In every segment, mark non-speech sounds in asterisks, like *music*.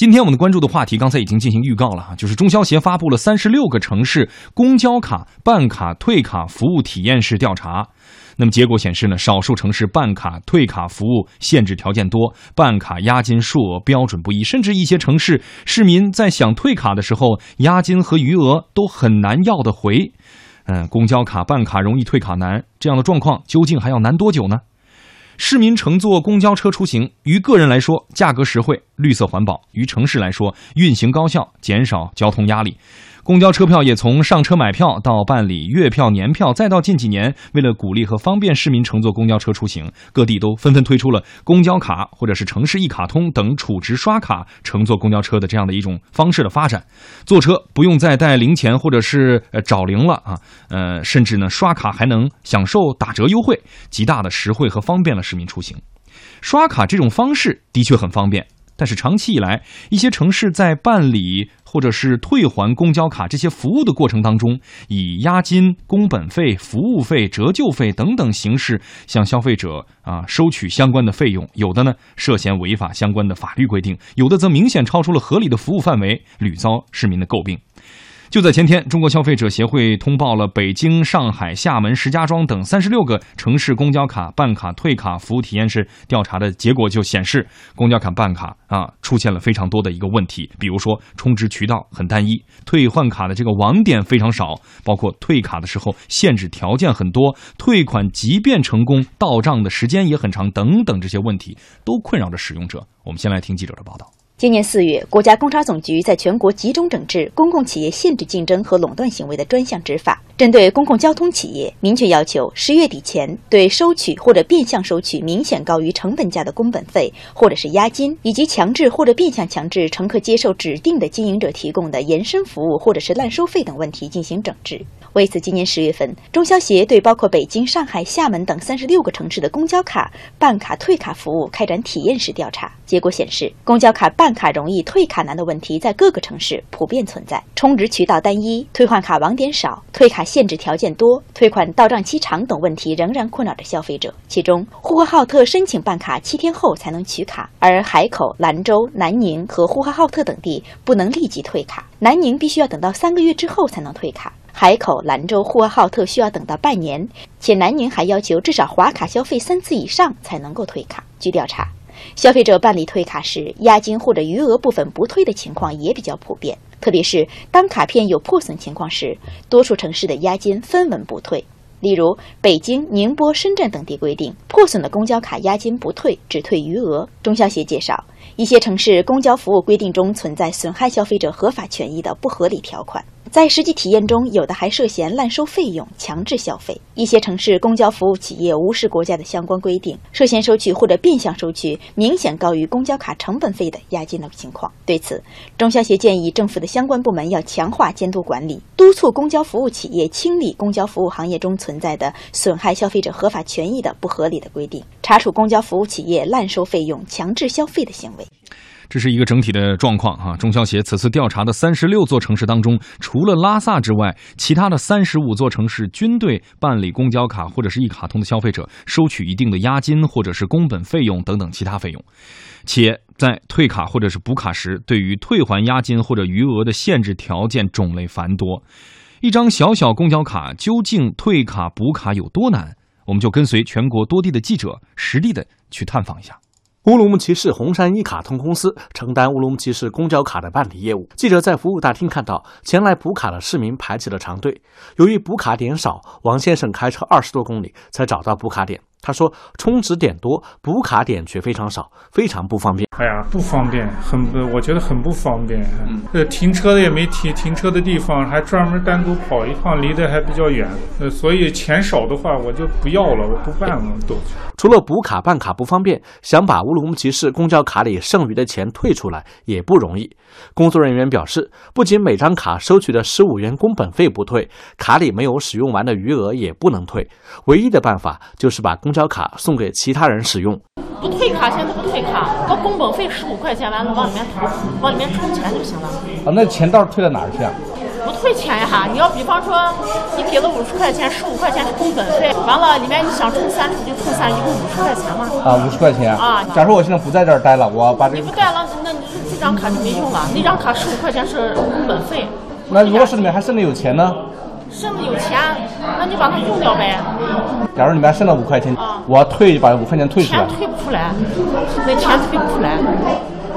今天我们关注的话题，刚才已经进行预告了哈，就是中消协发布了三十六个城市公交卡办卡退卡服务体验式调查。那么结果显示呢，少数城市办卡退卡服务限制条件多，办卡押金数额标准不一，甚至一些城市市民在想退卡的时候，押金和余额都很难要得回。嗯，公交卡办卡容易退卡难，这样的状况究竟还要难多久呢？市民乘坐公交车出行，于个人来说价格实惠、绿色环保；于城市来说运行高效、减少交通压力。公交车票也从上车买票到办理月票、年票，再到近几年，为了鼓励和方便市民乘坐公交车出行，各地都纷纷推出了公交卡或者是城市一卡通等储值刷卡乘坐公交车的这样的一种方式的发展。坐车不用再带零钱或者是呃找零了啊，呃，甚至呢刷卡还能享受打折优惠，极大的实惠和方便了市民出行。刷卡这种方式的确很方便。但是长期以来，一些城市在办理或者是退还公交卡这些服务的过程当中，以押金、工本费、服务费、折旧费等等形式向消费者啊收取相关的费用，有的呢涉嫌违法相关的法律规定，有的则明显超出了合理的服务范围，屡遭市民的诟病。就在前天，中国消费者协会通报了北京、上海、厦门、石家庄等三十六个城市公交卡办卡退卡服务体验式调查的结果，就显示公交卡办卡啊出现了非常多的一个问题，比如说充值渠道很单一，退换卡的这个网点非常少，包括退卡的时候限制条件很多，退款即便成功到账的时间也很长，等等这些问题都困扰着使用者。我们先来听记者的报道。今年四月，国家工商总局在全国集中整治公共企业限制竞争和垄断行为的专项执法，针对公共交通企业，明确要求十月底前对收取或者变相收取明显高于成本价的工本费或者是押金，以及强制或者变相强制乘客接受指定的经营者提供的延伸服务或者是滥收费等问题进行整治。为此，今年十月份，中消协对包括北京、上海、厦门等三十六个城市的公交卡办卡退卡服务开展体验式调查。结果显示，公交卡办卡容易、退卡难的问题在各个城市普遍存在。充值渠道单一、退换卡网点少、退卡限制条件多、退款到账期长等问题仍然困扰着消费者。其中，呼和浩特申请办卡七天后才能取卡，而海口、兰州、南宁和呼和浩特等地不能立即退卡，南宁必须要等到三个月之后才能退卡。海口、兰州、呼和浩特需要等到半年，且南宁还要求至少划卡消费三次以上才能够退卡。据调查，消费者办理退卡时，押金或者余额部分不退的情况也比较普遍。特别是当卡片有破损情况时，多数城市的押金分文不退。例如，北京、宁波、深圳等地规定，破损的公交卡押金不退，只退余额。中消协介绍，一些城市公交服务规定中存在损害消费者合法权益的不合理条款。在实际体验中，有的还涉嫌滥收费用、强制消费。一些城市公交服务企业无视国家的相关规定，涉嫌收取或者变相收取明显高于公交卡成本费的押金的情况。对此，中消协建议政府的相关部门要强化监督管理，督促公交服务企业清理公交服务行业中存在的损害消费者合法权益的不合理的规定，查处公交服务企业滥收费用、强制消费的行为。这是一个整体的状况哈。中消协此次调查的三十六座城市当中，除了拉萨之外，其他的三十五座城市均对办理公交卡或者是一卡通的消费者收取一定的押金或者是工本费用等等其他费用，且在退卡或者是补卡时，对于退还押金或者余额的限制条件种类繁多。一张小小公交卡究竟退卡补卡有多难？我们就跟随全国多地的记者实地的去探访一下。乌鲁木齐市红山一卡通公司承担乌鲁木齐市公交卡的办理业务。记者在服务大厅看到，前来补卡的市民排起了长队。由于补卡点少，王先生开车二十多公里才找到补卡点。他说：“充值点多，补卡点却非常少，非常不方便。哎呀，不方便，很不，我觉得很不方便。呃，停车的也没停，停车的地方还专门单独跑一趟，离得还比较远。呃，所以钱少的话，我就不要了，我不办了都。除了补卡办卡不方便，想把乌鲁木齐市公交卡里剩余的钱退出来也不容易。工作人员表示，不仅每张卡收取的十五元工本费不退，卡里没有使用完的余额也不能退。唯一的办法就是把公公交卡送给其他人使用，不退卡现在不退卡，交工本费十五块钱完了往里面投，往里面充钱就行了。啊，那钱到时退到哪儿去啊？不退钱呀！你要比方说，你给了五十块钱，十五块钱是工本费，完了里面你想充三十就充三，一共五十块钱嘛。啊，五十块钱啊！假如我现在不在这儿待了，我把这你不待了，那你这张卡就没用了。那张卡十五块钱是工本费。那如果是里面还剩的有钱呢？剩的有钱，那你把它用掉呗。假如里面还剩了五块钱，我要退就把五块钱退出来。钱退不出来，那钱退不出来。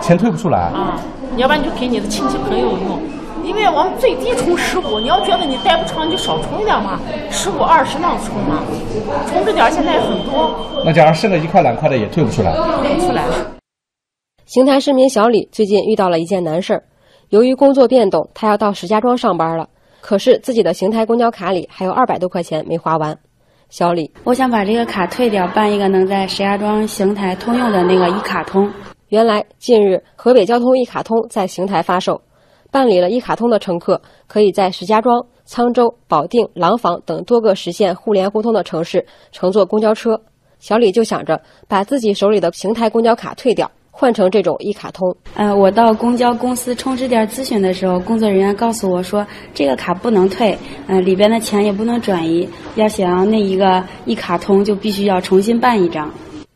钱退不出来啊！要不然你就给你的亲戚朋友用，因为我们最低充十五，你要觉得你待不长，你就少充一点嘛，十五二十那样充嘛，充着点现在很多。那假如剩了一块两块的也退不出来，退不出来。邢台市民小李最近遇到了一件难事儿，由于工作变动，他要到石家庄上班了，可是自己的邢台公交卡里还有二百多块钱没花完。小李，我想把这个卡退掉，办一个能在石家庄、邢台通用的那个一卡通。原来，近日河北交通一卡通在邢台发售，办理了一卡通的乘客可以在石家庄、沧州、保定、廊坊等多个实现互联互通的城市乘坐公交车。小李就想着把自己手里的邢台公交卡退掉，换成这种一卡通。呃，我到公交公司充值点咨询的时候，工作人员告诉我说，这个卡不能退，呃，里边的钱也不能转移，要想要那一个一卡通，就必须要重新办一张。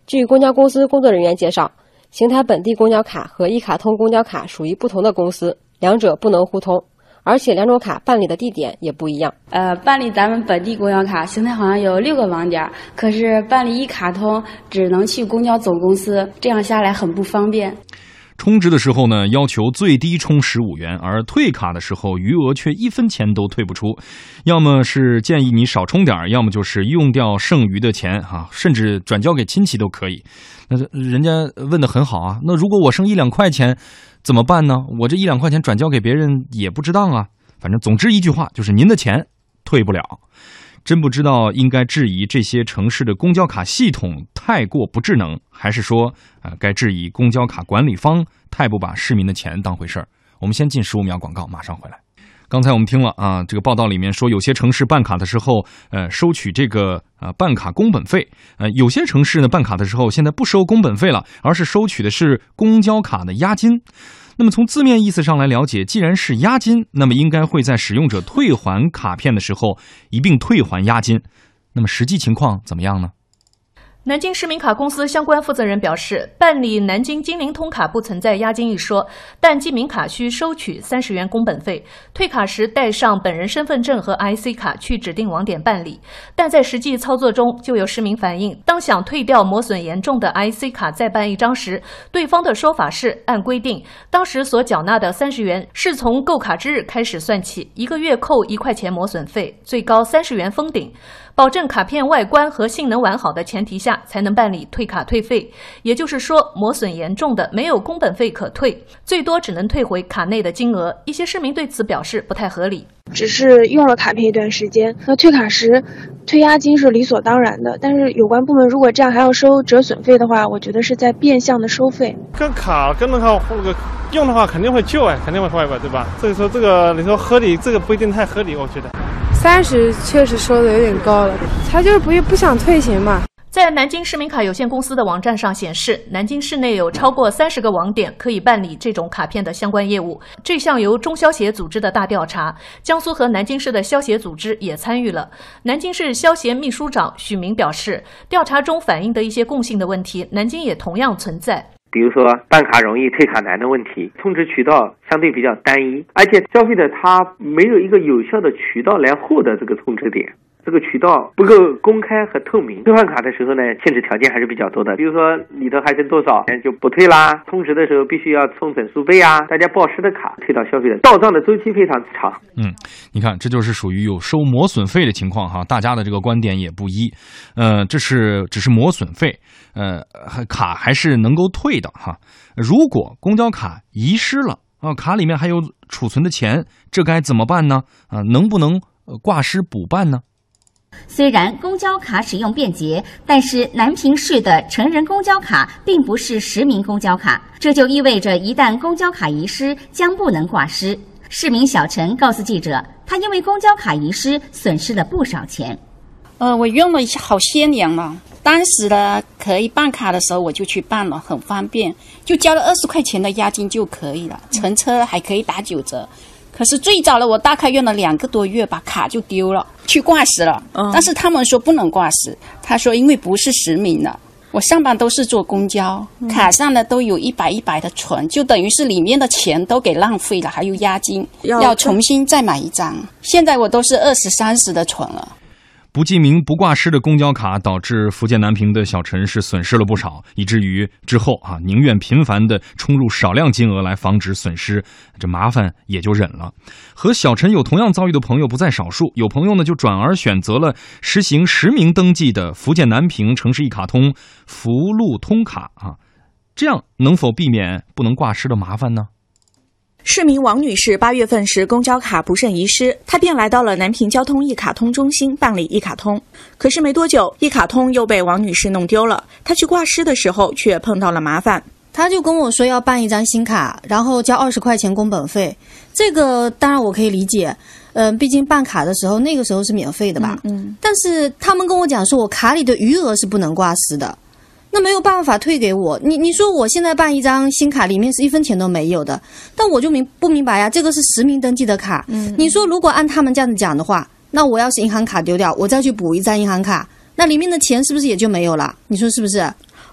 据公交公司工作人员介绍。邢台本地公交卡和一卡通公交卡属于不同的公司，两者不能互通，而且两种卡办理的地点也不一样。呃，办理咱们本地公交卡，邢台好像有六个网点，可是办理一卡通只能去公交总公司，这样下来很不方便。充值的时候呢，要求最低充十五元，而退卡的时候余额却一分钱都退不出，要么是建议你少充点要么就是用掉剩余的钱哈，甚至转交给亲戚都可以。那人家问的很好啊，那如果我剩一两块钱怎么办呢？我这一两块钱转交给别人也不值当啊。反正总之一句话就是您的钱退不了。真不知道应该质疑这些城市的公交卡系统太过不智能，还是说，呃，该质疑公交卡管理方太不把市民的钱当回事儿？我们先进十五秒广告，马上回来。刚才我们听了啊，这个报道里面说，有些城市办卡的时候，呃，收取这个呃办卡工本费，呃，有些城市呢办卡的时候现在不收工本费了，而是收取的是公交卡的押金。那么从字面意思上来了解，既然是押金，那么应该会在使用者退还卡片的时候一并退还押金。那么实际情况怎么样呢？南京市民卡公司相关负责人表示，办理南京金陵通卡不存在押金一说，但记名卡需收取三十元工本费。退卡时带上本人身份证和 IC 卡去指定网点办理。但在实际操作中，就有市民反映，当想退掉磨损严重的 IC 卡再办一张时，对方的说法是按规定，当时所缴纳的三十元是从购卡之日开始算起，一个月扣一块钱磨损费，最高三十元封顶。保证卡片外观和性能完好的前提下，才能办理退卡退费。也就是说，磨损严重的没有工本费可退，最多只能退回卡内的金额。一些市民对此表示不太合理。只是用了卡片一段时间，那退卡时退押金是理所当然的。但是有关部门如果这样还要收折损费的话，我觉得是在变相的收费。跟卡跟那个那个用的话，肯定会旧哎，肯定会坏吧，对吧？所以说这个你说合理，这个不一定太合理，我觉得。三十确实收的有点高了，他就是不不想退钱嘛。在南京市民卡有限公司的网站上显示，南京市内有超过三十个网点可以办理这种卡片的相关业务。这项由中消协组织的大调查，江苏和南京市的消协组织也参与了。南京市消协秘书长许明表示，调查中反映的一些共性的问题，南京也同样存在。比如说办卡容易退卡难的问题，充值渠道相对比较单一，而且消费者他没有一个有效的渠道来获得这个充值点。这个渠道不够公开和透明，兑换卡的时候呢，限制条件还是比较多的。比如说里头还剩多少钱，就不退啦。充值的时候必须要充整数倍啊，大家报失的卡退到消费者到账的周期非常长。嗯，你看，这就是属于有收磨损费的情况哈，大家的这个观点也不一。呃，这是只是磨损费，呃，卡还是能够退的哈。如果公交卡遗失了啊，卡里面还有储存的钱，这该怎么办呢？啊，能不能挂失补办呢？虽然公交卡使用便捷，但是南平市的成人公交卡并不是实名公交卡，这就意味着一旦公交卡遗失，将不能挂失。市民小陈告诉记者，他因为公交卡遗失，损失了不少钱。呃，我用了好些年了，当时呢可以办卡的时候我就去办了，很方便，就交了二十块钱的押金就可以了，乘车还可以打九折。可是最早了，我大概用了两个多月吧，卡就丢了，去挂失了。但是他们说不能挂失，他说因为不是实名的。我上班都是坐公交，卡上呢都有一百一百的存，就等于是里面的钱都给浪费了，还有押金，要重新再买一张。现在我都是二十三十的存了。不记名不挂失的公交卡，导致福建南平的小陈是损失了不少，以至于之后啊，宁愿频繁的充入少量金额来防止损失，这麻烦也就忍了。和小陈有同样遭遇的朋友不在少数，有朋友呢就转而选择了实行实名登记的福建南平城市一卡通福路通卡啊，这样能否避免不能挂失的麻烦呢？市民王女士八月份时公交卡不慎遗失，她便来到了南平交通一卡通中心办理一卡通。可是没多久，一卡通又被王女士弄丢了。她去挂失的时候，却碰到了麻烦。她就跟我说要办一张新卡，然后交二十块钱工本费。这个当然我可以理解，嗯，毕竟办卡的时候那个时候是免费的吧。嗯。但是他们跟我讲说，我卡里的余额是不能挂失的。那没有办法退给我，你你说我现在办一张新卡，里面是一分钱都没有的，但我就明不明白呀？这个是实名登记的卡，嗯，你说如果按他们这样子讲的话，那我要是银行卡丢掉，我再去补一张银行卡，那里面的钱是不是也就没有了？你说是不是？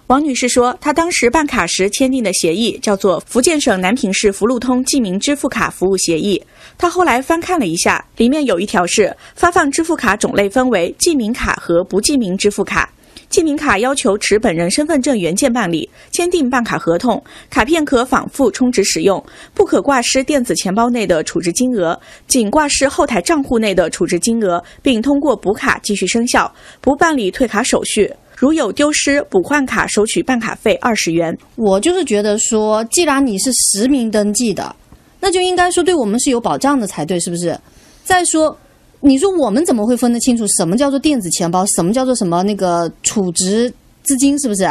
王女士说，她当时办卡时签订的协议叫做《福建省南平市福禄通记名支付卡服务协议》，她后来翻看了一下，里面有一条是发放支付卡种类分为记名卡和不记名支付卡。记名卡要求持本人身份证原件办理，签订办卡合同，卡片可反复充值使用，不可挂失电子钱包内的储值金额，仅挂失后台账户内的储值金额，并通过补卡继续生效，不办理退卡手续。如有丢失、补换卡，收取办卡费二十元。我就是觉得说，既然你是实名登记的，那就应该说对我们是有保障的才对，是不是？再说。你说我们怎么会分得清楚什么叫做电子钱包，什么叫做什么那个储值资金？是不是？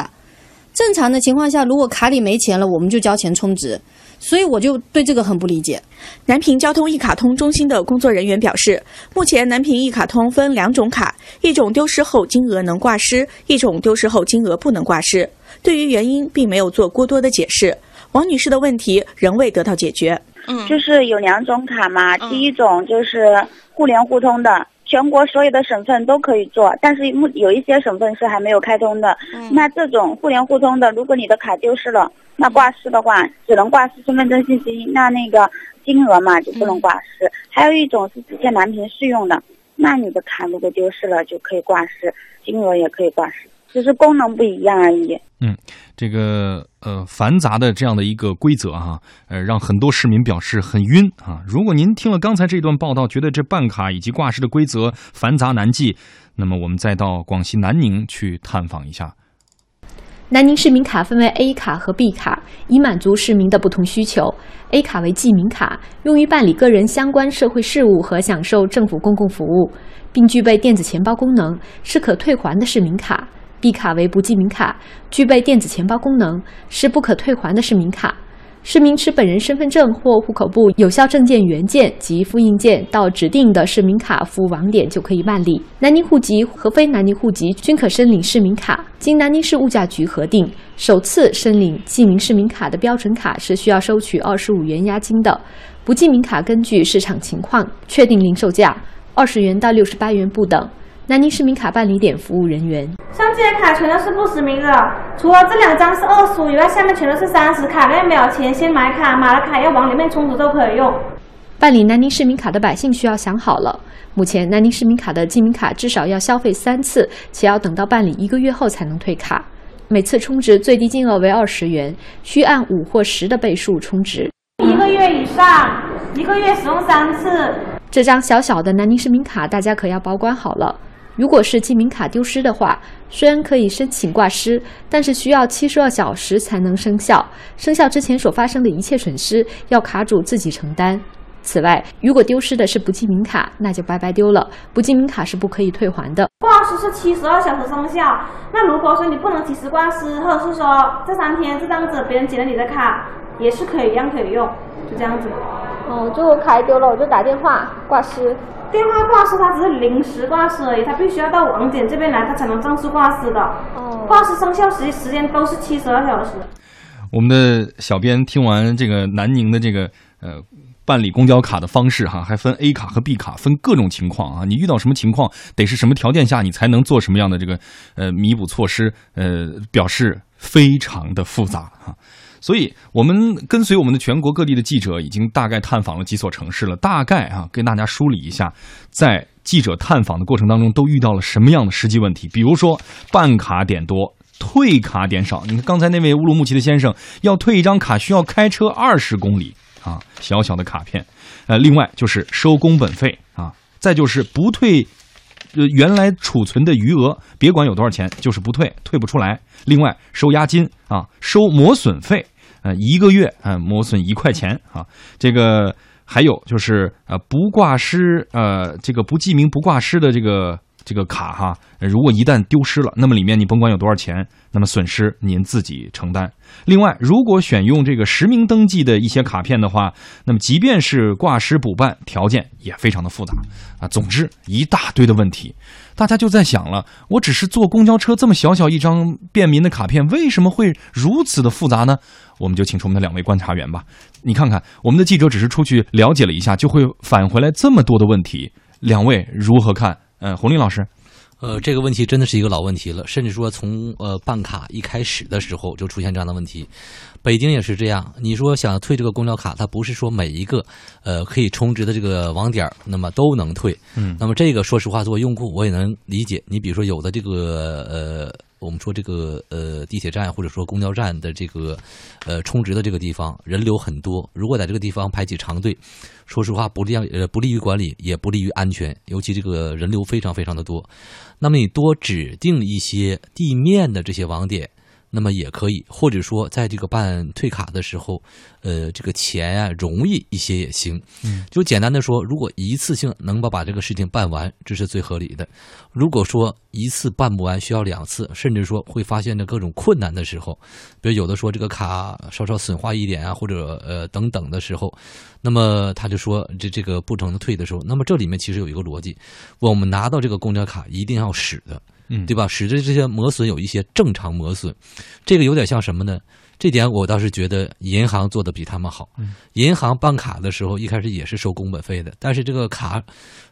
正常的情况下，如果卡里没钱了，我们就交钱充值。所以我就对这个很不理解。南平交通一卡通中心的工作人员表示，目前南平一卡通分两种卡，一种丢失后金额能挂失，一种丢失后金额不能挂失。对于原因，并没有做过多的解释。王女士的问题仍未得到解决。嗯，就是有两种卡嘛，第一种就是互联互通的，全国所有的省份都可以做，但是目有一些省份是还没有开通的。那这种互联互通的，如果你的卡丢失了，那挂失的话，只能挂失身份证信息，那那个金额嘛就不能挂失。还有一种是只限蓝屏适用的，那你的卡如果丢失了就可以挂失，金额也可以挂失。只是功能不一样而已。嗯，这个呃繁杂的这样的一个规则哈，呃，让很多市民表示很晕啊。如果您听了刚才这段报道，觉得这办卡以及挂失的规则繁杂难记，那么我们再到广西南宁去探访一下。南宁市民卡分为 A 卡和 B 卡，以满足市民的不同需求。A 卡为记名卡，用于办理个人相关社会事务和享受政府公共服务，并具备电子钱包功能，是可退还的市民卡。B 卡为不记名卡，具备电子钱包功能，是不可退还的市民卡。市民持本人身份证或户口簿有效证件原件及复印件到指定的市民卡服务网点就可以办理。南宁户籍和非南宁户籍均可申领市民卡。经南宁市物价局核定，首次申领记名市民卡的标准卡是需要收取二十五元押金的。不记名卡根据市场情况确定零售价，二十元到六十八元不等。南宁市民卡办理点服务人员：像这些卡全都是不实名的，除了这两张是二十五以外，下面全都是三十。卡内没有钱，先买卡，买了卡要往里面充值都可以用。办理南宁市民卡的百姓需要想好了，目前南宁市民卡的记名卡至少要消费三次，且要等到办理一个月后才能退卡，每次充值最低金额为二十元，需按五或十的倍数充值。一个月以上，一个月使用三次。这张小小的南宁市民卡，大家可要保管好了。如果是记名卡丢失的话，虽然可以申请挂失，但是需要七十二小时才能生效。生效之前所发生的一切损失，要卡主自己承担。此外，如果丢失的是不记名卡，那就白白丢了。不记名卡是不可以退还的。挂失是七十二小时生效，那如果说你不能及时挂失，或者是说这三天这样子别人捡了你的卡，也是可以一样可以用，就这样子。哦，就我卡丢了，我就打电话挂失。电话挂失，它只是临时挂失而已，它必须要到网点这边来，它才能正式挂失的。哦，挂失生效时时间都是七十二小时。我们的小编听完这个南宁的这个呃办理公交卡的方式哈，还分 A 卡和 B 卡，分各种情况啊。你遇到什么情况，得是什么条件下，你才能做什么样的这个呃弥补措施？呃，表示非常的复杂哈。所以，我们跟随我们的全国各地的记者，已经大概探访了几所城市了。大概啊，跟大家梳理一下，在记者探访的过程当中，都遇到了什么样的实际问题？比如说，办卡点多，退卡点少。你看刚才那位乌鲁木齐的先生，要退一张卡需要开车二十公里啊，小小的卡片。呃，另外就是收工本费啊，再就是不退。呃，原来储存的余额，别管有多少钱，就是不退，退不出来。另外收押金啊，收磨损费。呃，一个月啊，磨损一块钱啊，这个还有就是呃，不挂失呃，这个不记名不挂失的这个这个卡哈，如果一旦丢失了，那么里面你甭管有多少钱，那么损失您自己承担。另外，如果选用这个实名登记的一些卡片的话，那么即便是挂失补办，条件也非常的复杂啊。总之，一大堆的问题。大家就在想了，我只是坐公交车这么小小一张便民的卡片，为什么会如此的复杂呢？我们就请出我们的两位观察员吧。你看看，我们的记者只是出去了解了一下，就会返回来这么多的问题，两位如何看？嗯，洪林老师。呃，这个问题真的是一个老问题了，甚至说从呃办卡一开始的时候就出现这样的问题。北京也是这样，你说想退这个公交卡，它不是说每一个呃可以充值的这个网点那么都能退。嗯，那么这个说实话，作为用户我也能理解。你比如说有的这个呃。我们说这个呃地铁站或者说公交站的这个呃充值的这个地方人流很多，如果在这个地方排起长队，说实话不利呃不利于管理，也不利于安全，尤其这个人流非常非常的多。那么你多指定一些地面的这些网点。那么也可以，或者说在这个办退卡的时候，呃，这个钱啊容易一些也行。嗯，就简单的说，如果一次性能够把这个事情办完，这是最合理的。如果说一次办不完，需要两次，甚至说会发现的各种困难的时候，比如有的说这个卡稍稍损坏一点啊，或者呃等等的时候，那么他就说这这个不成退的时候，那么这里面其实有一个逻辑，我们拿到这个公交卡一定要使的。嗯，对吧？使得这些磨损有一些正常磨损，这个有点像什么呢？这点我倒是觉得银行做的比他们好。银行办卡的时候一开始也是收工本费的，但是这个卡，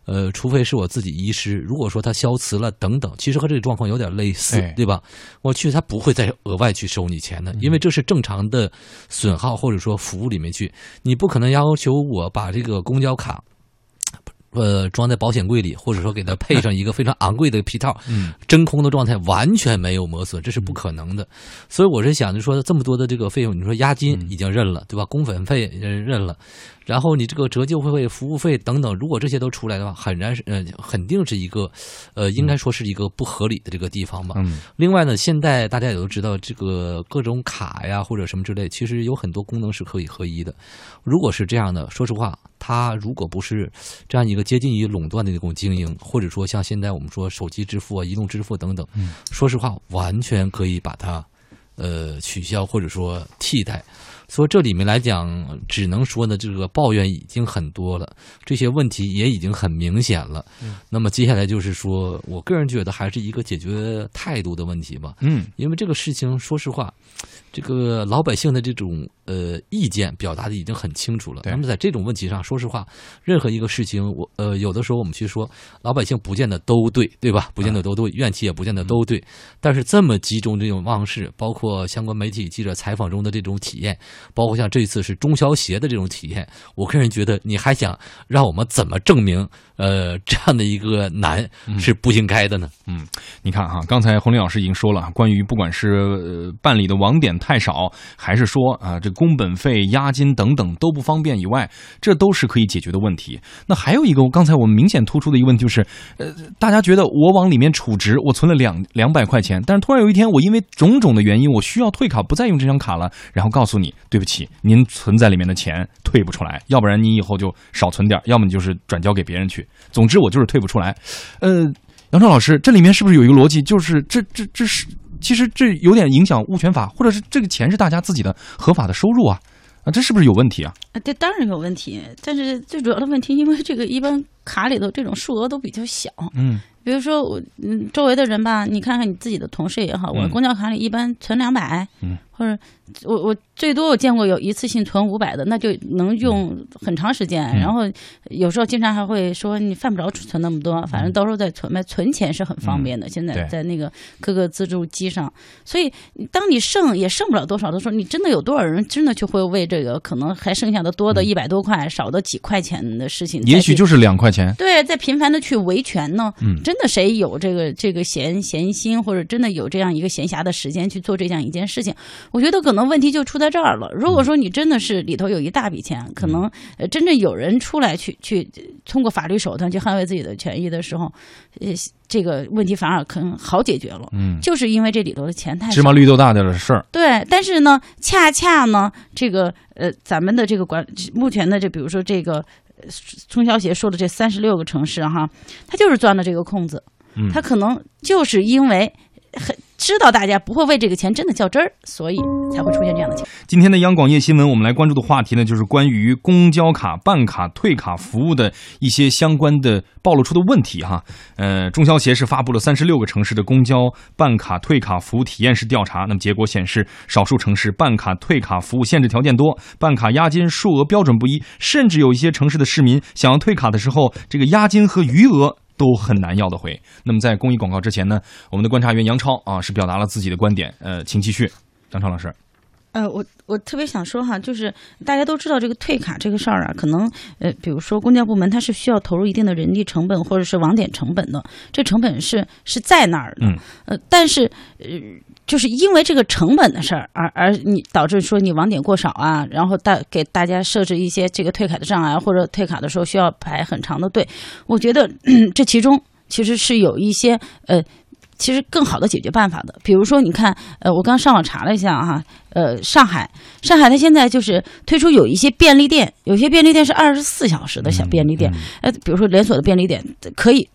呃，除非是我自己遗失，如果说它消磁了等等，其实和这个状况有点类似，对吧？我去，他不会再额外去收你钱的，因为这是正常的损耗或者说服务里面去，你不可能要求我把这个公交卡。呃，装在保险柜里，或者说给它配上一个非常昂贵的皮套，*laughs* 嗯，真空的状态完全没有磨损，这是不可能的。所以我是想着说，这么多的这个费用，你说押金已经认了，对吧？工本费认了。然后你这个折旧费、服务费等等，如果这些都出来的话，很然是呃，肯定是一个，呃，应该说是一个不合理的这个地方吧。嗯。另外呢，现在大家也都知道，这个各种卡呀或者什么之类，其实有很多功能是可以合一的。如果是这样的，说实话，它如果不是这样一个接近于垄断的那种经营，或者说像现在我们说手机支付啊、移动支付等等，说实话，完全可以把它呃取消或者说替代。所以这里面来讲，只能说呢，这个抱怨已经很多了，这些问题也已经很明显了。那么接下来就是说，我个人觉得还是一个解决态度的问题吧。嗯，因为这个事情，说实话，这个老百姓的这种呃意见表达的已经很清楚了。那么在这种问题上，说实话，任何一个事情，我呃有的时候我们去说，老百姓不见得都对，对吧？不见得都对，怨气也不见得都对。但是这么集中这种方式，包括相关媒体记者采访中的这种体验。包括像这次是中消协的这种体验，我个人觉得你还想让我们怎么证明？呃，这样的一个难是不应该的呢。嗯，你看哈，刚才洪林老师已经说了，关于不管是办理的网点太少，还是说啊这工本费、押金等等都不方便以外，这都是可以解决的问题。那还有一个，刚才我们明显突出的一个问题就是，呃，大家觉得我往里面储值，我存了两两百块钱，但是突然有一天我因为种种的原因，我需要退卡，不再用这张卡了，然后告诉你，对不起，您存在里面的钱退不出来，要不然你以后就少存点，要么你就是转交给别人去。总之，我就是退不出来。呃，杨超老师，这里面是不是有一个逻辑？就是这这这是，其实这有点影响物权法，或者是这个钱是大家自己的合法的收入啊？啊，这是不是有问题啊？啊，这当然有问题。但是最主要的问题，因为这个一般卡里头这种数额都比较小，嗯，比如说我嗯，周围的人吧，你看看你自己的同事也好，我公交卡里一般存两百，嗯，或者我我最多我见过有一次性存五百的，那就能用很长时间。然后有时候经常还会说你犯不着存那么多，反正到时候再存呗。存钱是很方便的，现在在那个各个自助机上。所以当你剩也剩不了多少的时候，你真的有多少人真的就会为这个可能还剩下的多的一百多块、少的几块钱的事情，也许就是两块钱。对，在频繁的去维权呢。嗯。真的谁有这个这个闲闲心，或者真的有这样一个闲暇的时间去做这样一件事情？我觉得可能问题就出在这儿了。如果说你真的是里头有一大笔钱，可能呃真正有人出来去去通过法律手段去捍卫自己的权益的时候，呃，这个问题反而可能好解决了。嗯，就是因为这里头的钱太芝麻绿豆大点的事儿。对，但是呢，恰恰呢，这个呃，咱们的这个管目前的这，比如说这个。通宵协说的这三十六个城市哈，他就是钻了这个空子，他可能就是因为很知道大家不会为这个钱真的较真儿，所以才会出现这样的情况。今天的央广夜新闻，我们来关注的话题呢，就是关于公交卡办卡退卡服务的一些相关的暴露出的问题哈。呃，中消协是发布了三十六个城市的公交办卡退卡服务体验式调查，那么结果显示，少数城市办卡退卡服务限制条件多，办卡押金数额标准不一，甚至有一些城市的市民想要退卡的时候，这个押金和余额。都很难要得回。那么在公益广告之前呢，我们的观察员杨超啊是表达了自己的观点。呃，请继续，杨超老师。呃，我我特别想说哈，就是大家都知道这个退卡这个事儿啊，可能呃，比如说公交部门它是需要投入一定的人力成本或者是网点成本的，这成本是是在那儿的。嗯。呃，但是呃。就是因为这个成本的事儿，而而你导致说你网点过少啊，然后大给大家设置一些这个退卡的障碍，或者退卡的时候需要排很长的队。我觉得 *clears throat* 这其中其实是有一些呃，其实更好的解决办法的。比如说，你看，呃，我刚上网查了一下哈，呃，上海，上海它现在就是推出有一些便利店，有些便利店是二十四小时的小便利店，呃，比如说连锁的便利店可以。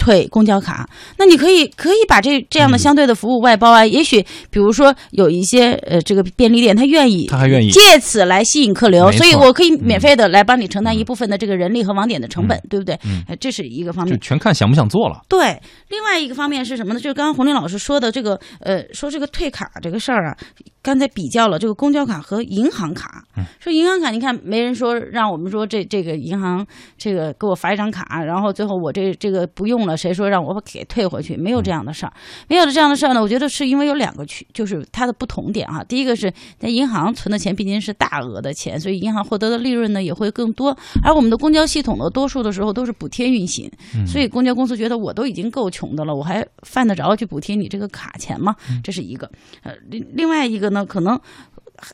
退公交卡，那你可以可以把这这样的相对的服务外包啊。也许比如说有一些呃这个便利店，他愿意，他还愿意借此来吸引客流，所以我可以免费的来帮你承担一部分的这个人力和网点的成本，对不对？嗯，这是一个方面。就全看想不想做了。对，另外一个方面是什么呢？就是刚刚洪林老师说的这个呃，说这个退卡这个事儿啊，刚才比较了这个公交卡和银行卡，说银行卡，你看没人说让我们说这这个银行这个给我发一张卡，然后最后我这这个不用了，谁说让我给退回去？没有这样的事儿，没有的这样的事儿呢。我觉得是因为有两个区，就是它的不同点哈。第一个是在银行存的钱毕竟是大额的钱，所以银行获得的利润呢也会更多。而我们的公交系统呢，多数的时候都是补贴运行，所以公交公司觉得我都已经够穷的了，我还犯得着去补贴你这个卡钱吗？这是一个。呃，另另外一个呢，可能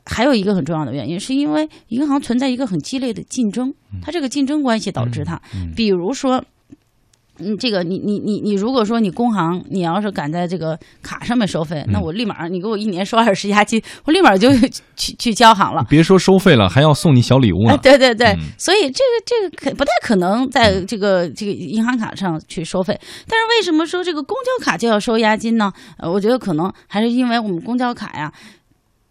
还有一个很重要的原因，是因为银行存在一个很激烈的竞争，它这个竞争关系导致它，比如说。嗯，这个你你你你，如果说你工行，你要是敢在这个卡上面收费，那我立马你给我一年收二十押金，我立马就去去交行了。别说收费了，还要送你小礼物呢。对对对，所以这个这个可不太可能在这个这个银行卡上去收费。但是为什么说这个公交卡就要收押金呢？呃，我觉得可能还是因为我们公交卡呀。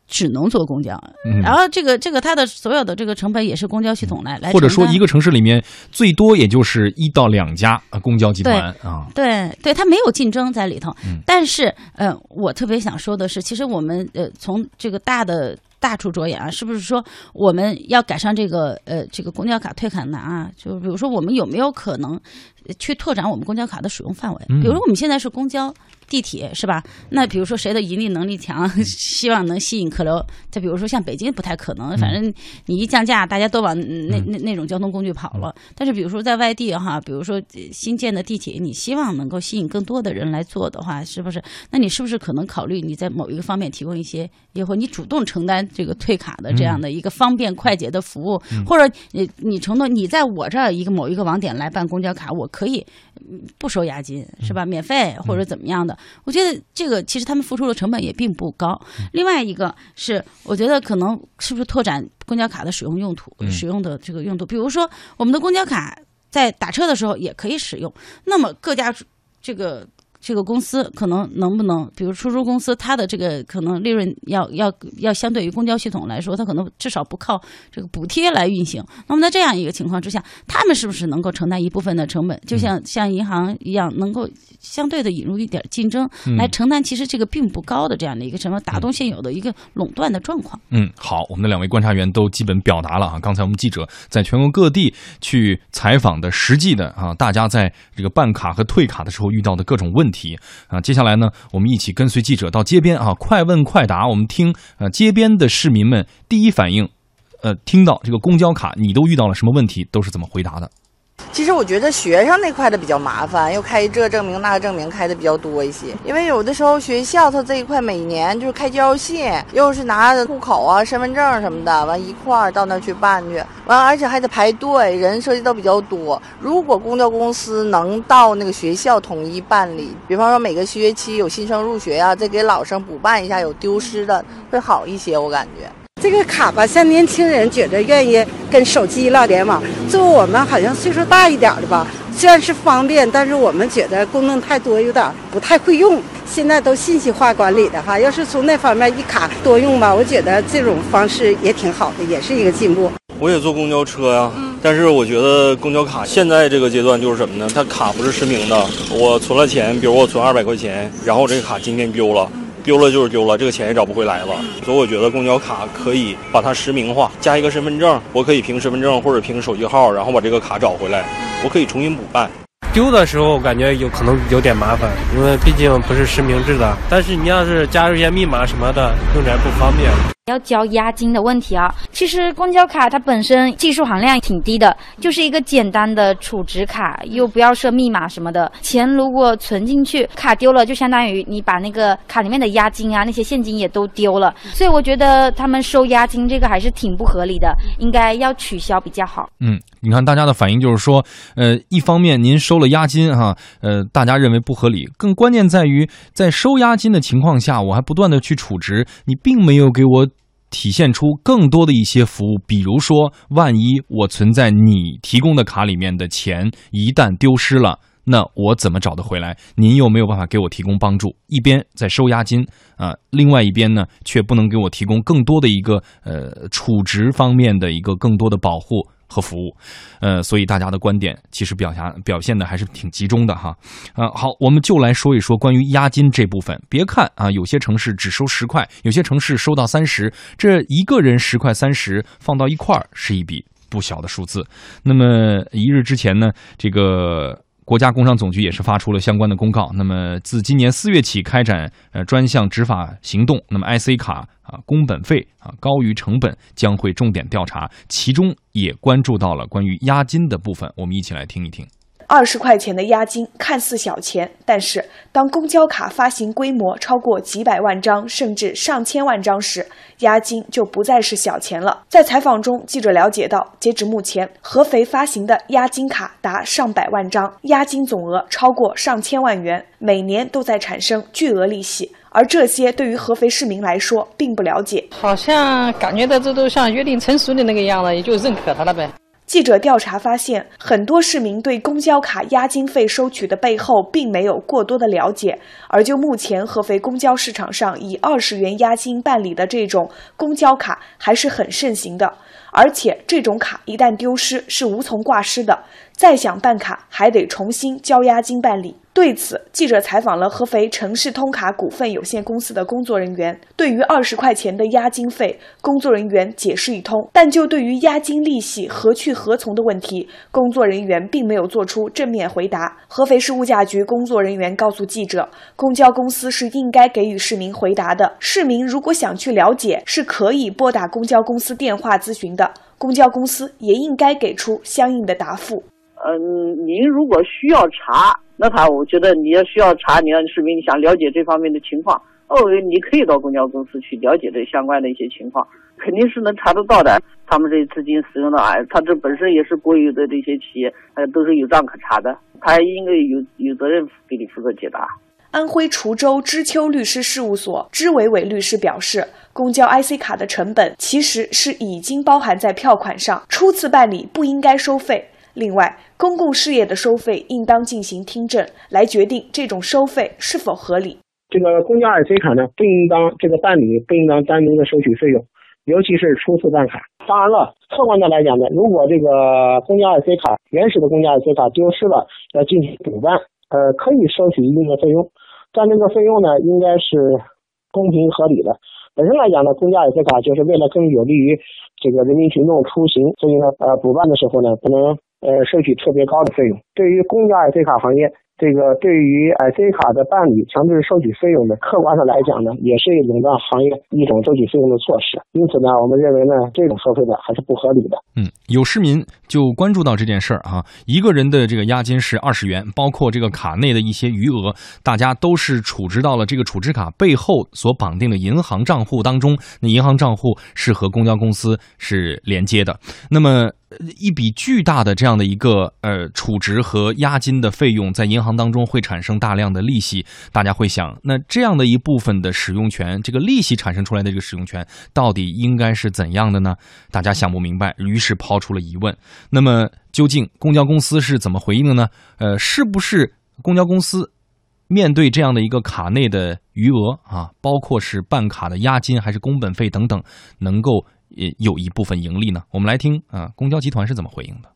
只能坐公交，然后这个这个它的所有的这个成本也是公交系统来来，或者说一个城市里面最多也就是一到两家公交集团啊，对对，它没有竞争在里头。但是，呃，我特别想说的是，其实我们呃从这个大的大处着眼啊，是不是说我们要改善这个呃这个公交卡退卡难啊？就比如说我们有没有可能去拓展我们公交卡的使用范围？比如说我们现在是公交。地铁是吧？那比如说谁的盈利能力强，*laughs* 希望能吸引客流。再比如说像北京不太可能，反正你一降价，大家都往那那那种交通工具跑了。但是比如说在外地哈，比如说新建的地铁，你希望能够吸引更多的人来坐的话，是不是？那你是不是可能考虑你在某一个方面提供一些优惠？你主动承担这个退卡的这样的一个方便快捷的服务，或者你你承诺你在我这儿一个某一个网点来办公交卡，我可以不收押金，是吧？免费或者怎么样的？我觉得这个其实他们付出的成本也并不高。另外一个是，我觉得可能是不是拓展公交卡的使用用途、使用的这个用途，比如说我们的公交卡在打车的时候也可以使用。那么各家这个。这个公司可能能不能，比如出租公司，它的这个可能利润要要要相对于公交系统来说，它可能至少不靠这个补贴来运行。那么在这样一个情况之下，他们是不是能够承担一部分的成本？就像像银行一样，能够相对的引入一点竞争，来承担其实这个并不高的这样的一个什么打动现有的一个垄断的状况。嗯，好，我们的两位观察员都基本表达了啊。刚才我们记者在全国各地去采访的实际的啊，大家在这个办卡和退卡的时候遇到的各种问题题啊。接下来呢，我们一起跟随记者到街边啊，快问快答。我们听呃街边的市民们第一反应，呃，听到这个公交卡你都遇到了什么问题，都是怎么回答的？其实我觉得学生那块的比较麻烦，又开这证明那个证明开的比较多一些。因为有的时候学校它这一块每年就是开交信，又是拿户口啊、身份证什么的，完一块儿到那儿去办去，完而且还得排队，人涉及到比较多。如果公交公司能到那个学校统一办理，比方说每个学期有新生入学呀，再给老生补办一下有丢失的，会好一些，我感觉。这个卡吧，像年轻人觉得愿意跟手机了联网，作为我们好像岁数大一点的吧，虽然是方便，但是我们觉得功能太多，有点不太会用。现在都信息化管理的哈，要是从那方面一卡多用吧，我觉得这种方式也挺好的，也是一个进步。我也坐公交车呀，但是我觉得公交卡现在这个阶段就是什么呢？它卡不是实名的，我存了钱，比如我存二百块钱，然后这个卡今天丢了。丢了就是丢了，这个钱也找不回来了。所以我觉得公交卡可以把它实名化，加一个身份证，我可以凭身份证或者凭手机号，然后把这个卡找回来，我可以重新补办。丢的时候我感觉有可能有点麻烦，因为毕竟不是实名制的。但是你要是加入一些密码什么的，用起来不方便。要交押金的问题啊，其实公交卡它本身技术含量挺低的，就是一个简单的储值卡，又不要设密码什么的。钱如果存进去，卡丢了，就相当于你把那个卡里面的押金啊，那些现金也都丢了。所以我觉得他们收押金这个还是挺不合理的，应该要取消比较好。嗯，你看大家的反应就是说，呃，一方面您收了押金哈，呃，大家认为不合理，更关键在于在收押金的情况下，我还不断的去储值，你并没有给我。体现出更多的一些服务，比如说，万一我存在你提供的卡里面的钱一旦丢失了，那我怎么找得回来？您又没有办法给我提供帮助，一边在收押金啊，另外一边呢，却不能给我提供更多的一个呃储值方面的一个更多的保护。和服务，呃，所以大家的观点其实表现表现的还是挺集中的哈，呃，好，我们就来说一说关于押金这部分。别看啊，有些城市只收十块，有些城市收到三十，这一个人十块三十放到一块儿是一笔不小的数字。那么一日之前呢，这个。国家工商总局也是发出了相关的公告。那么，自今年四月起开展呃专项执法行动。那么，IC 卡啊工本费啊高于成本，将会重点调查。其中也关注到了关于押金的部分。我们一起来听一听。二十块钱的押金看似小钱，但是当公交卡发行规模超过几百万张甚至上千万张时，押金就不再是小钱了。在采访中，记者了解到，截止目前，合肥发行的押金卡达上百万张，押金总额超过上千万元，每年都在产生巨额利息。而这些对于合肥市民来说并不了解，好像感觉到这都像约定成熟的那个样子，也就认可他了呗。记者调查发现，很多市民对公交卡押金费收取的背后并没有过多的了解。而就目前合肥公交市场上以二十元押金办理的这种公交卡还是很盛行的，而且这种卡一旦丢失是无从挂失的，再想办卡还得重新交押金办理。对此，记者采访了合肥城市通卡股份有限公司的工作人员。对于二十块钱的押金费，工作人员解释一通，但就对于押金利息何去何从的问题，工作人员并没有做出正面回答。合肥市物价局工作人员告诉记者，公交公司是应该给予市民回答的。市民如果想去了解，是可以拨打公交公司电话咨询的，公交公司也应该给出相应的答复。嗯，您如果需要查。那他，我觉得你要需要查，你要市民你想了解这方面的情况，哦，你可以到公交公司去了解这相关的一些情况，肯定是能查得到的。他们这资金使用的啊，他这本身也是国有的这些企业，呃，都是有账可查的，他应该有有责任给你负责解答。安徽滁州知秋律师事务所支伟伟律师表示，公交 IC 卡的成本其实是已经包含在票款上，初次办理不应该收费。另外，公共事业的收费应当进行听证，来决定这种收费是否合理。这个公交 IC 卡呢，不应当这个办理不应当单独的收取费用，尤其是初次办卡。当然了，客观的来讲呢，如果这个公交 IC 卡原始的公交 IC 卡丢失了，要进行补办，呃，可以收取一定的费用，但这个费用呢，应该是公平合理的。本身来讲呢，公交 IC 卡就是为了更有利于这个人民群众出行，所以呢，呃，补办的时候呢，不能呃收取特别高的费用。对于公交 IC 卡行业。这个对于 IC 卡的办理强制收取费用的，客观上来讲呢，也是垄断行业一种收取费用的措施。因此呢，我们认为呢，这种收费呢还是不合理的。嗯，有市民就关注到这件事儿啊，一个人的这个押金是二十元，包括这个卡内的一些余额，大家都是储值到了这个储值卡背后所绑定的银行账户当中。那银行账户是和公交公司是连接的。那么。一笔巨大的这样的一个呃储值和押金的费用，在银行当中会产生大量的利息。大家会想，那这样的一部分的使用权，这个利息产生出来的这个使用权，到底应该是怎样的呢？大家想不明白，于是抛出了疑问。那么，究竟公交公司是怎么回应的呢？呃，是不是公交公司面对这样的一个卡内的余额啊，包括是办卡的押金还是工本费等等，能够？也有一部分盈利呢。我们来听啊，公交集团是怎么回应的。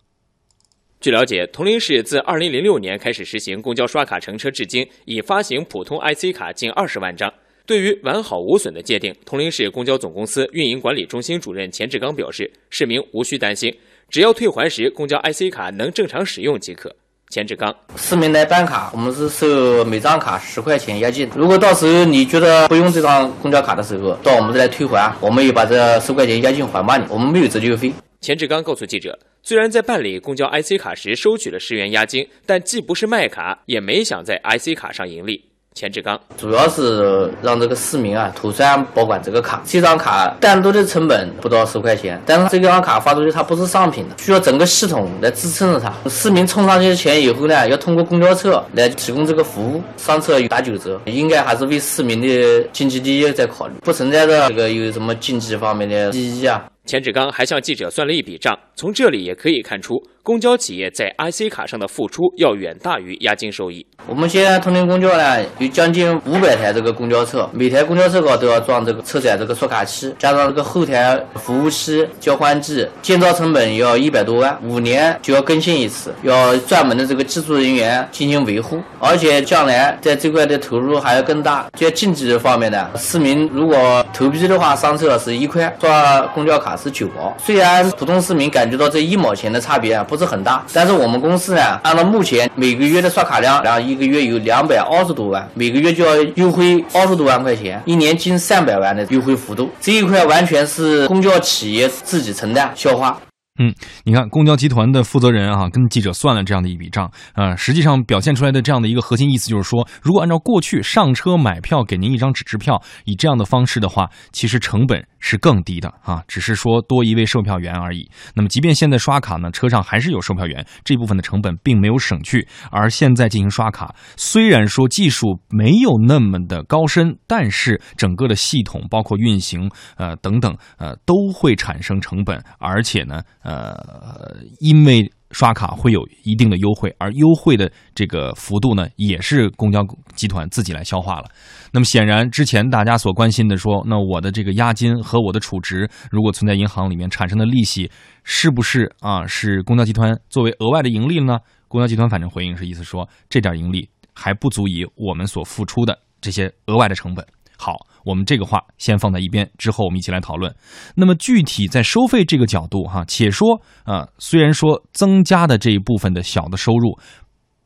据了解，铜陵市自2006年开始实行公交刷卡乘车，至今已发行普通 IC 卡近二十万张。对于完好无损的界定，铜陵市公交总公司运营管理中心主任钱志刚表示，市民无需担心，只要退还时公交 IC 卡能正常使用即可。钱志刚，市民来办卡，我们是收每张卡十块钱押金。如果到时候你觉得不用这张公交卡的时候，到我们这来退还，我们也把这十块钱押金还给你，我们没有折旧费。钱志刚告诉记者，虽然在办理公交 IC 卡时收取了十元押金，但既不是卖卡，也没想在 IC 卡上盈利。钱志刚主要是让这个市民啊妥善保管这个卡。这张卡单独的成本不到十块钱，但是这张卡发出去它不是商品的，需要整个系统来支撑着它。市民充上去钱以后呢，要通过公交车来提供这个服务，上车有打九折，应该还是为市民的经济利益在考虑，不存在着这个有什么经济方面的利益啊。钱志刚还向记者算了一笔账，从这里也可以看出。公交企业在 IC 卡上的付出要远大于押金收益。我们现在铜陵公交呢，有将近五百台这个公交车，每台公交车高都要装这个车载这个刷卡器，加上这个后台服务器、交换机，建造成本要一百多万，五年就要更新一次，要专门的这个技术人员进行维护，而且将来在这块的投入还要更大。在经济方面呢，市民如果投币的话，上车是一块，刷公交卡是九毛。虽然普通市民感觉到这一毛钱的差别啊，不。是很大，但是我们公司呢，按照目前每个月的刷卡量，然后一个月有两百二十多万，每个月就要优惠二十多万块钱，一年近三百万的优惠幅度，这一块完全是公交企业自己承担消化。嗯，你看，公交集团的负责人啊，跟记者算了这样的一笔账，呃，实际上表现出来的这样的一个核心意思就是说，如果按照过去上车买票给您一张纸质票，以这样的方式的话，其实成本是更低的啊，只是说多一位售票员而已。那么，即便现在刷卡呢，车上还是有售票员，这部分的成本并没有省去。而现在进行刷卡，虽然说技术没有那么的高深，但是整个的系统包括运行呃等等呃都会产生成本，而且呢。呃因为刷卡会有一定的优惠，而优惠的这个幅度呢，也是公交集团自己来消化了。那么显然，之前大家所关心的说，那我的这个押金和我的储值，如果存在银行里面产生的利息，是不是啊是公交集团作为额外的盈利呢？公交集团反正回应是意思说，这点盈利还不足以我们所付出的这些额外的成本。好。我们这个话先放在一边，之后我们一起来讨论。那么具体在收费这个角度，哈，且说啊，虽然说增加的这一部分的小的收入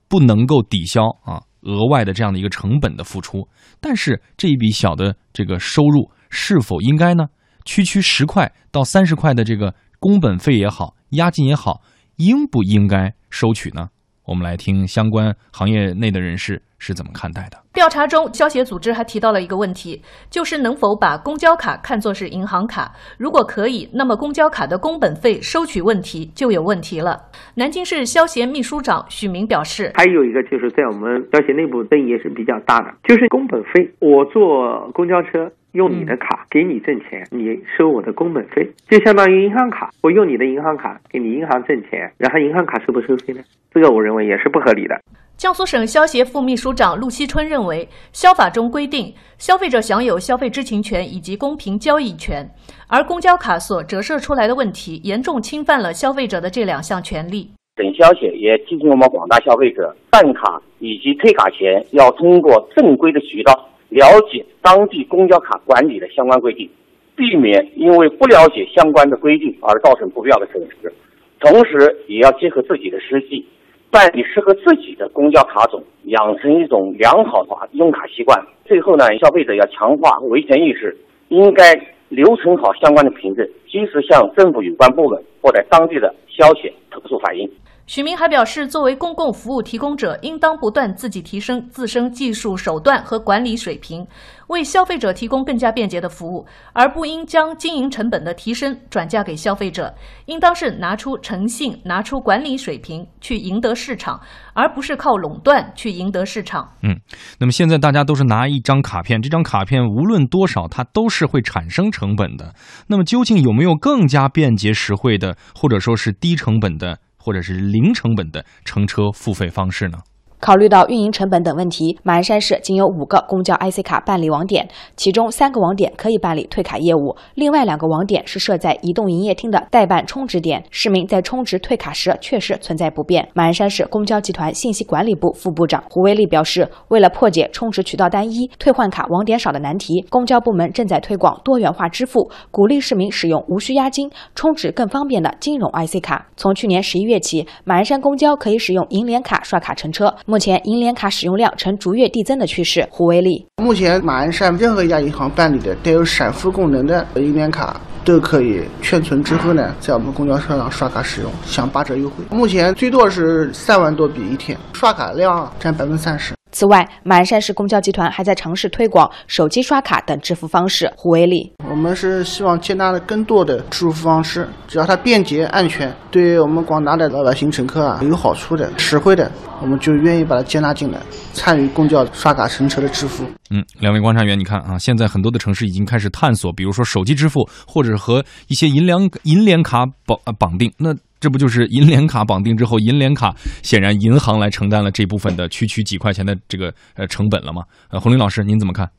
不能够抵消啊额外的这样的一个成本的付出，但是这一笔小的这个收入是否应该呢？区区十块到三十块的这个工本费也好，押金也好，应不应该收取呢？我们来听相关行业内的人士是怎么看待的。调查中，消协组织还提到了一个问题，就是能否把公交卡看作是银行卡？如果可以，那么公交卡的工本费收取问题就有问题了。南京市消协秘书长许明表示，还有一个就是在我们消协内部争议也是比较大的，就是工本费。我坐公交车用你的卡给你挣钱，你收我的工本费，就相当于银行卡，我用你的银行卡给你银行挣钱，然后银行卡收不收费呢？这个我认为也是不合理的。江苏省消协副秘书长陆希春认为，消法中规定，消费者享有消费知情权以及公平交易权，而公交卡所折射出来的问题，严重侵犯了消费者的这两项权利。省消协也提醒我们广大消费者，办卡以及退卡前，要通过正规的渠道了解当地公交卡管理的相关规定，避免因为不了解相关的规定而造成不必要的损失。同时，也要结合自己的实际。办理适合自己的公交卡种，养成一种良好的用卡习惯。最后呢，消费者要强化维权意识，应该留存好相关的凭证，及时向政府有关部门或者当地的消协投诉反映。许明还表示，作为公共服务提供者，应当不断自己提升自身技术手段和管理水平，为消费者提供更加便捷的服务，而不应将经营成本的提升转嫁给消费者。应当是拿出诚信、拿出管理水平去赢得市场，而不是靠垄断去赢得市场。嗯，那么现在大家都是拿一张卡片，这张卡片无论多少，它都是会产生成本的。那么究竟有没有更加便捷实惠的，或者说是低成本的？或者是零成本的乘车付费方式呢？考虑到运营成本等问题，马鞍山市仅有五个公交 IC 卡办理网点，其中三个网点可以办理退卡业务，另外两个网点是设在移动营业厅的代办充值点，市民在充值退卡时确实存在不便。马鞍山市公交集团信息管理部副部长胡威利表示，为了破解充值渠道单一、退换卡网点少的难题，公交部门正在推广多元化支付，鼓励市民使用无需押金、充值更方便的金融 IC 卡。从去年十一月起，马鞍山公交可以使用银联卡刷卡乘车。目前银联卡使用量呈逐月递增的趋势。胡威利，目前马鞍山任何一家银行办理的带有闪付功能的银联卡，都可以劝存之后呢，在我们公交车上刷卡使用，享八折优惠。目前最多是三万多笔一天，刷卡量占百分之三十。此外，马鞍山市公交集团还在尝试推广手机刷卡等支付方式。胡威利，我们是希望接纳了更多的支付方式，只要它便捷、安全，对我们广大的老百姓乘客啊有好处的、实惠的，我们就愿意把它接纳进来，参与公交刷卡乘车的支付。嗯，两位观察员，你看啊，现在很多的城市已经开始探索，比如说手机支付，或者和一些银联银联卡绑绑定，那。这不就是银联卡绑定之后，银联卡显然银行来承担了这部分的区区几块钱的这个呃成本了吗？呃，洪林老师您怎么看？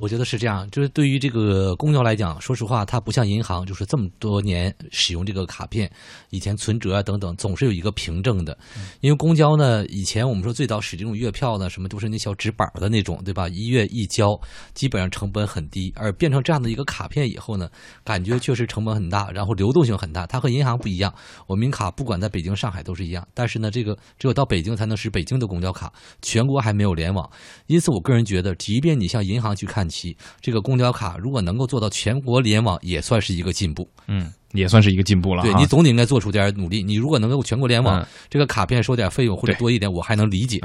我觉得是这样，就是对于这个公交来讲，说实话，它不像银行，就是这么多年使用这个卡片，以前存折啊等等，总是有一个凭证的。因为公交呢，以前我们说最早使这种月票呢，什么都是那小纸板的那种，对吧？一月一交，基本上成本很低。而变成这样的一个卡片以后呢，感觉确实成本很大，然后流动性很大。它和银行不一样，我们卡不管在北京、上海都是一样，但是呢，这个只有到北京才能使北京的公交卡，全国还没有联网。因此，我个人觉得，即便你向银行去。看齐这个公交卡，如果能够做到全国联网，也算是一个进步。嗯。也算是一个进步了。对你总得应该做出点努力。你如果能够全国联网，这个卡片收点费用或者多一点，我还能理解。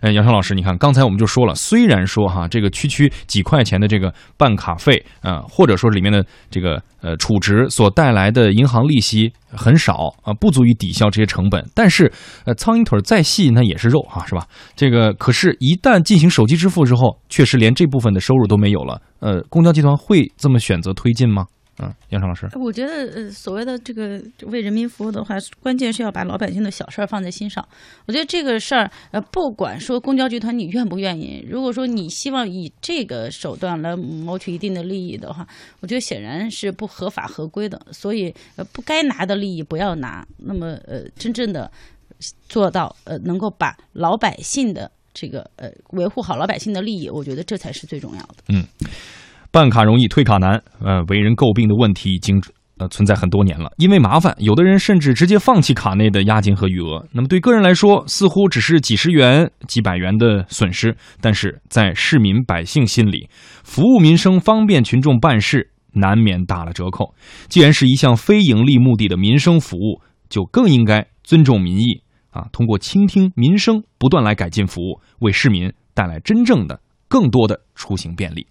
嗯，杨超老师，你看刚才我们就说了，虽然说哈这个区区几块钱的这个办卡费啊，或者说里面的这个呃储值所带来的银行利息很少啊，不足以抵消这些成本。但是呃，苍蝇腿再细那也是肉哈，是吧？这个可是，一旦进行手机支付之后，确实连这部分的收入都没有了。呃，公交集团会这么选择推进吗？嗯，杨成老师，我觉得呃，所谓的这个为人民服务的话，关键是要把老百姓的小事儿放在心上。我觉得这个事儿，呃，不管说公交集团你愿不愿意，如果说你希望以这个手段来谋取一定的利益的话，我觉得显然是不合法合规的。所以，呃，不该拿的利益不要拿。那么，呃，真正的做到呃，能够把老百姓的这个呃维护好老百姓的利益，我觉得这才是最重要的。嗯。办卡容易退卡难，呃，为人诟病的问题已经呃存在很多年了。因为麻烦，有的人甚至直接放弃卡内的押金和余额。那么对个人来说，似乎只是几十元、几百元的损失，但是在市民百姓心里，服务民生、方便群众办事，难免打了折扣。既然是一项非盈利目的的民生服务，就更应该尊重民意啊，通过倾听民生，不断来改进服务，为市民带来真正的、更多的出行便利。